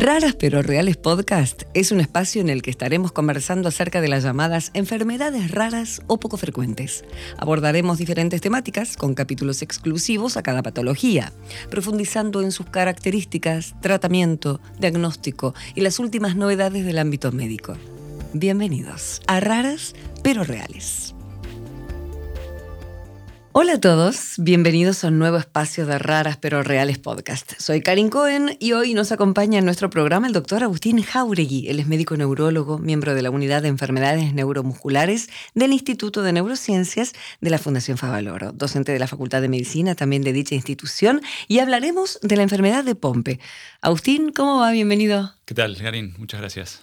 Raras pero Reales Podcast es un espacio en el que estaremos conversando acerca de las llamadas enfermedades raras o poco frecuentes. Abordaremos diferentes temáticas con capítulos exclusivos a cada patología, profundizando en sus características, tratamiento, diagnóstico y las últimas novedades del ámbito médico. Bienvenidos a Raras pero Reales. Hola a todos, bienvenidos a un nuevo espacio de Raras pero Reales Podcast. Soy Karin Cohen y hoy nos acompaña en nuestro programa el doctor Agustín Jauregui. Él es médico neurólogo, miembro de la Unidad de Enfermedades Neuromusculares del Instituto de Neurociencias de la Fundación Favaloro, docente de la Facultad de Medicina también de dicha institución y hablaremos de la enfermedad de Pompe. Agustín, ¿cómo va? Bienvenido. ¿Qué tal, Karin? Muchas gracias.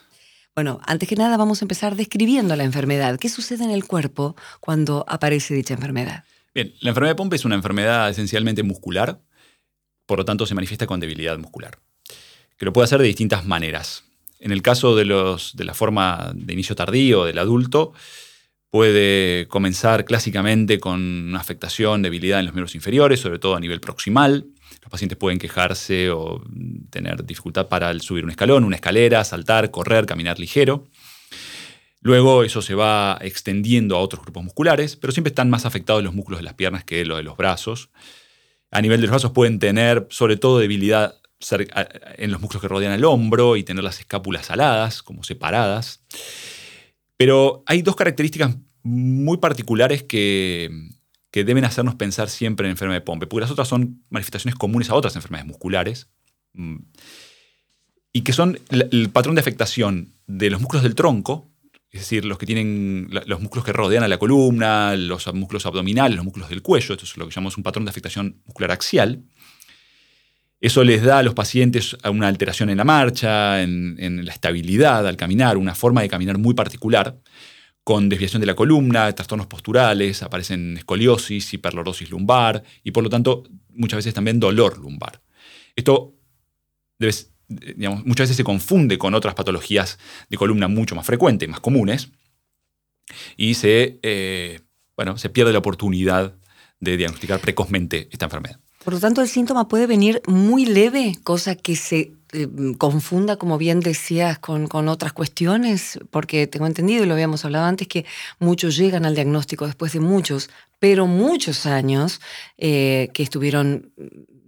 Bueno, antes que nada vamos a empezar describiendo la enfermedad. ¿Qué sucede en el cuerpo cuando aparece dicha enfermedad? La enfermedad de Pompe es una enfermedad esencialmente muscular, por lo tanto se manifiesta con debilidad muscular, que lo puede hacer de distintas maneras. En el caso de, los, de la forma de inicio tardío del adulto, puede comenzar clásicamente con una afectación, debilidad en los miembros inferiores, sobre todo a nivel proximal. Los pacientes pueden quejarse o tener dificultad para subir un escalón, una escalera, saltar, correr, caminar ligero. Luego eso se va extendiendo a otros grupos musculares, pero siempre están más afectados los músculos de las piernas que los de los brazos. A nivel de los brazos pueden tener sobre todo debilidad en los músculos que rodean el hombro y tener las escápulas aladas, como separadas. Pero hay dos características muy particulares que, deben hacernos pensar siempre en enfermedad de Pompe, porque las otras son manifestaciones comunes a otras enfermedades musculares, mm, y que son el patrón de afectación de los músculos del tronco, es decir, los que tienen los músculos que rodean a la columna, los músculos abdominales, los músculos del cuello, esto es lo que llamamos un patrón de afectación muscular axial. Eso les da a los pacientes una alteración en la marcha, en, la estabilidad al caminar, una forma de caminar muy particular, con desviación de la columna, trastornos posturales, aparecen escoliosis, hiperlorosis lumbar y por lo tanto muchas veces también dolor lumbar. Esto debe, muchas veces se confunde con otras patologías de columna mucho más frecuentes, más comunes, y se, eh, bueno, se pierde la oportunidad de diagnosticar precozmente esta enfermedad. Por lo tanto, el síntoma puede venir muy leve, cosa que se eh, confunda, como bien decías, con, otras cuestiones, porque tengo entendido, y lo habíamos hablado antes, que muchos llegan al diagnóstico después de muchos, pero muchos años eh, que estuvieron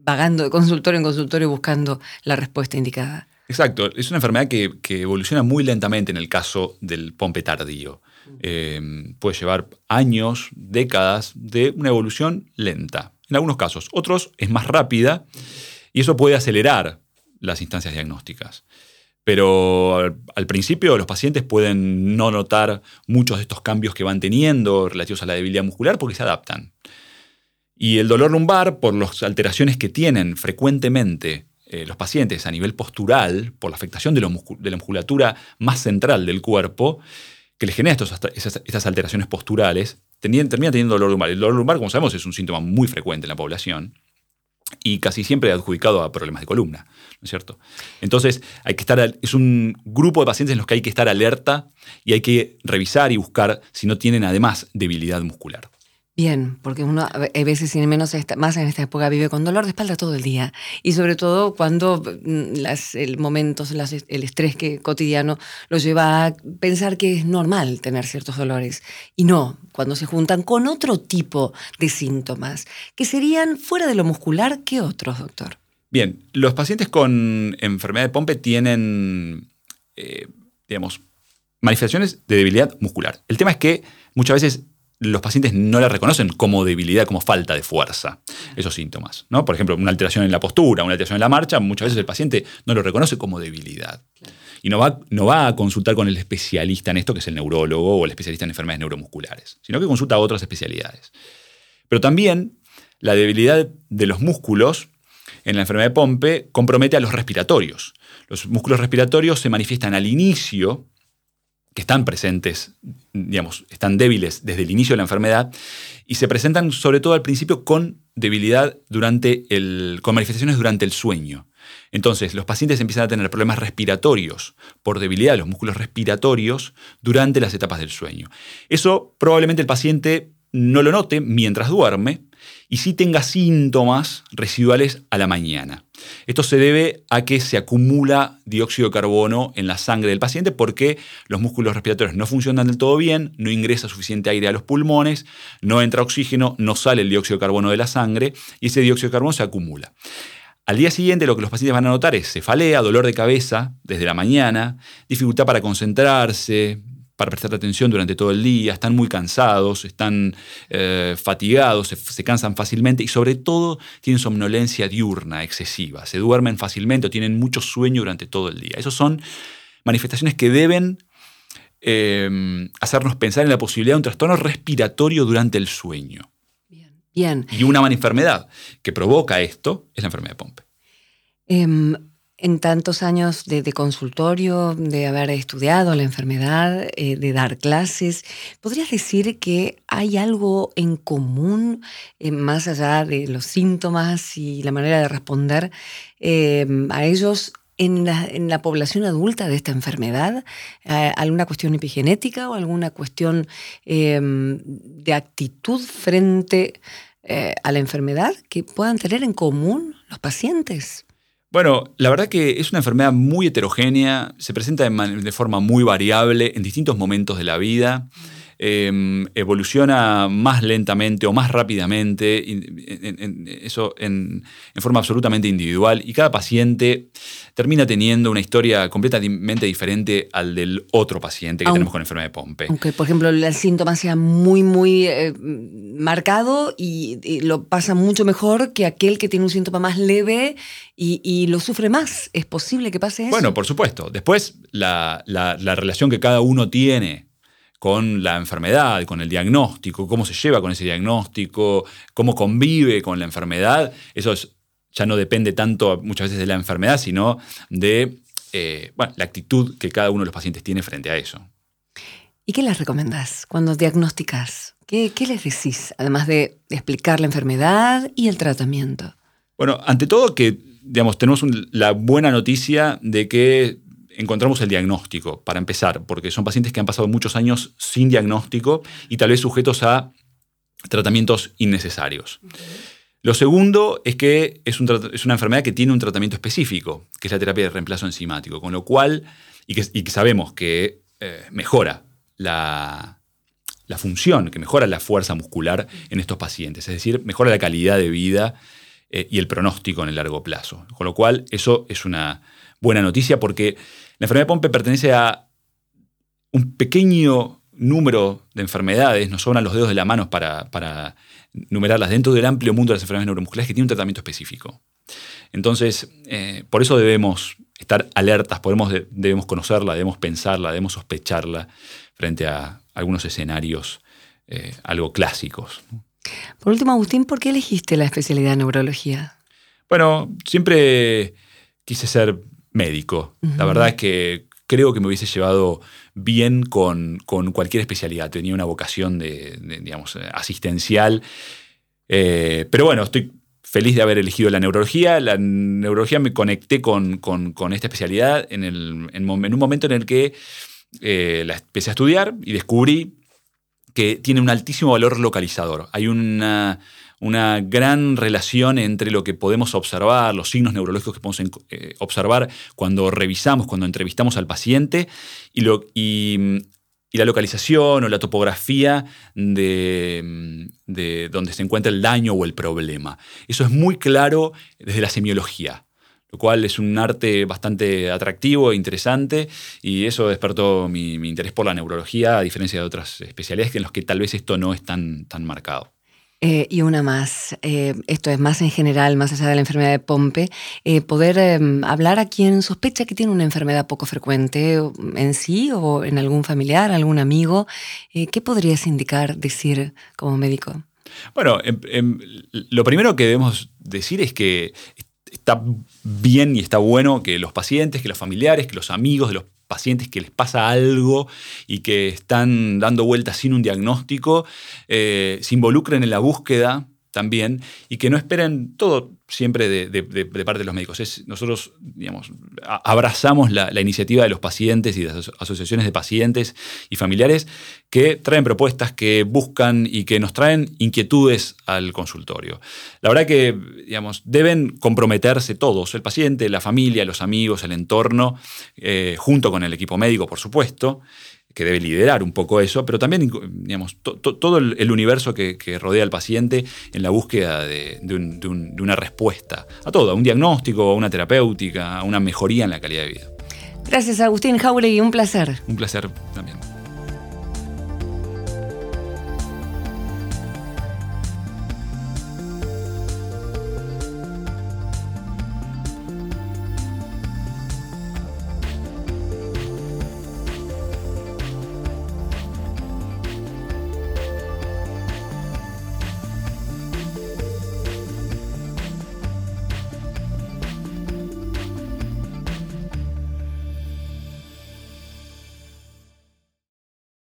vagando de consultorio en consultorio buscando la respuesta indicada. Exacto, es una enfermedad que, evoluciona muy lentamente en el caso del pompe tardío. Eh, puede llevar años, décadas de una evolución lenta, en algunos casos. Otros es más rápida y eso puede acelerar las instancias diagnósticas. Pero al, al, principio los pacientes pueden no notar muchos de estos cambios que van teniendo relativos a la debilidad muscular porque se adaptan. Y el dolor lumbar, por las alteraciones que tienen frecuentemente eh, los pacientes a nivel postural, por la afectación de, la musculatura más central del cuerpo, que les genera estas alteraciones posturales, termina teniendo dolor lumbar. El dolor lumbar, como sabemos, es un síntoma muy frecuente en la población y casi siempre adjudicado a problemas de columna, ¿no es cierto? Entonces, hay que estar, es un grupo de pacientes en los que hay que estar alerta y hay que revisar y buscar si no tienen además debilidad muscular. Bien, porque uno a veces, sin menos, más en esta época, vive con dolor de espalda todo el día. Y sobre todo cuando mm, el momentos, el estrés que, cotidiano lo lleva a pensar que es normal tener ciertos dolores. Y no, cuando se juntan con otro tipo de síntomas, que serían fuera de lo muscular, ¿qué otros, doctor? Bien, los pacientes con enfermedad de Pompe tienen, eh, digamos, manifestaciones de debilidad muscular. El tema es que muchas veces los pacientes no la reconocen como debilidad, como falta de fuerza, esos síntomas. ¿no? Por ejemplo, una alteración en la postura, una alteración en la marcha, muchas veces el paciente no lo reconoce como debilidad. Y no va, no va a consultar con el especialista en esto, que es el neurólogo o el especialista en enfermedades neuromusculares, sino que consulta a otras especialidades. Pero también la debilidad de los músculos en la enfermedad de Pompe compromete a los respiratorios. Los músculos respiratorios se manifiestan al inicio están presentes, digamos, están débiles desde el inicio de la enfermedad y se presentan sobre todo al principio con debilidad durante el, con manifestaciones durante el sueño. Entonces, los pacientes empiezan a tener problemas respiratorios por debilidad de los músculos respiratorios durante las etapas del sueño. Eso probablemente el paciente no lo note mientras duerme, y sí tenga síntomas residuales a la mañana. Esto se debe a que se acumula dióxido de carbono en la sangre del paciente porque los músculos respiratorios no funcionan del todo bien, no ingresa suficiente aire a los pulmones, no entra oxígeno, no sale el dióxido de carbono de la sangre y ese dióxido de carbono se acumula. Al día siguiente lo que los pacientes van a notar es cefalea, dolor de cabeza desde la mañana, dificultad para concentrarse, para prestar atención durante todo el día, están muy cansados, están eh, fatigados, se, cansan fácilmente y sobre todo tienen somnolencia diurna excesiva, se duermen fácilmente o tienen mucho sueño durante todo el día. Esas son manifestaciones que deben em, hacernos pensar en la posibilidad de un trastorno respiratorio durante el sueño. Bien. Y una enfermedad que provoca esto es la enfermedad de Pompe. Em, en tantos años de, consultorio, de haber estudiado la enfermedad, eh, de dar clases, ¿podrías decir que hay algo en común, eh, más allá de los síntomas y la manera de responder em, a ellos? En la, población adulta de esta enfermedad? Eh, ¿Alguna cuestión epigenética o alguna cuestión de actitud frente a la enfermedad que puedan tener en común los pacientes? Bueno, la verdad que es una enfermedad muy heterogénea, se presenta de, forma muy variable en distintos momentos de la vida. Em, evoluciona más lentamente o más rápidamente, eso en, forma absolutamente individual, y cada paciente termina teniendo una historia completamente diferente al del otro paciente que tenemos con enfermedad de Pompe. Aunque, por ejemplo, el síntoma sea muy, muy eh, marcado y, lo pasa mucho mejor que aquel que tiene un síntoma más leve y, lo sufre más. ¿Es posible que pase eso? Bueno, por supuesto. Después, la relación que cada uno tiene con la enfermedad, con el diagnóstico, cómo se lleva con ese diagnóstico, cómo convive con la enfermedad. Eso ya no depende tanto muchas veces de la enfermedad, sino de eh, la actitud que cada uno de los pacientes tiene frente a eso. ¿Y qué les recomendás cuando diagnosticas? ¿Qué, les decís, además de explicar la enfermedad y el tratamiento? Bueno, ante todo que digamos, tenemos la buena noticia de que encontramos el diagnóstico, para empezar, porque son pacientes que han pasado muchos años sin diagnóstico y tal vez sujetos a tratamientos innecesarios. Lo segundo es que es, una enfermedad que tiene un tratamiento específico, que es la terapia de reemplazo enzimático, con lo cual, y que, sabemos que eh, mejora la, función, que mejora la fuerza muscular en estos pacientes, es decir, mejora la calidad de vida eh, y el pronóstico en el largo plazo. Con lo cual, eso es una buena noticia porque la enfermedad de Pompe pertenece a un pequeño número de enfermedades, nos sobran los dedos de la mano para, numerarlas dentro del amplio mundo de las enfermedades neuromusculares que tiene un tratamiento específico. Entonces, eh, por eso debemos estar alertas, debemos conocerla, debemos pensarla, debemos sospecharla frente a algunos escenarios eh, algo clásicos. Por último, Agustín, ¿por qué elegiste la especialidad de neurología? Bueno, siempre quise ser médico. La verdad es que creo que me hubiese llevado bien con, cualquier especialidad. Tenía una vocación de, digamos, asistencial. Eh, pero bueno, estoy feliz de haber elegido la neurología. La neurología me conecté con, esta especialidad en, en, un momento en el que eh, la empecé a estudiar y descubrí que tiene un altísimo valor localizador. Hay una una gran relación entre lo que podemos observar, los signos neurológicos que podemos eh, observar cuando revisamos, cuando entrevistamos al paciente y, lo, y, la localización o la topografía de, de, donde se encuentra el daño o el problema. Eso es muy claro desde la semiología lo cual es un arte bastante atractivo e interesante y eso despertó mi, mi, interés por la neurología, a diferencia de otras especialidades en las que tal vez esto no es tan, tan marcado. Eh, y una más, eh, esto es más en general, más allá de la enfermedad de Pompe, eh, poder em, hablar a quien sospecha que tiene una enfermedad poco frecuente en sí o en algún familiar, algún amigo. ¿Qué podrías indicar, decir como médico? Bueno, em, em, lo primero que debemos decir es que está bien y está bueno que los pacientes, que los familiares, que los amigos de los pacientes que les pasa algo y que están dando vueltas sin un diagnóstico, eh, se involucren en la búsqueda también y que no esperen todo siempre de, parte de los médicos. Nosotros, abrazamos la, iniciativa de los pacientes y de las asociaciones de pacientes y familiares que traen propuestas, que buscan y que nos traen inquietudes al consultorio. La verdad que, digamos, deben comprometerse todos, el paciente, la familia, los amigos, el entorno, eh, junto con el equipo médico, por supuesto, que debe liderar un poco eso, pero también digamos, todo el, universo que, rodea al paciente en la búsqueda de, una respuesta a todo, a un diagnóstico, a una terapéutica, a una mejoría en la calidad de vida. Gracias, Agustín Jauregui, un placer. Un placer también.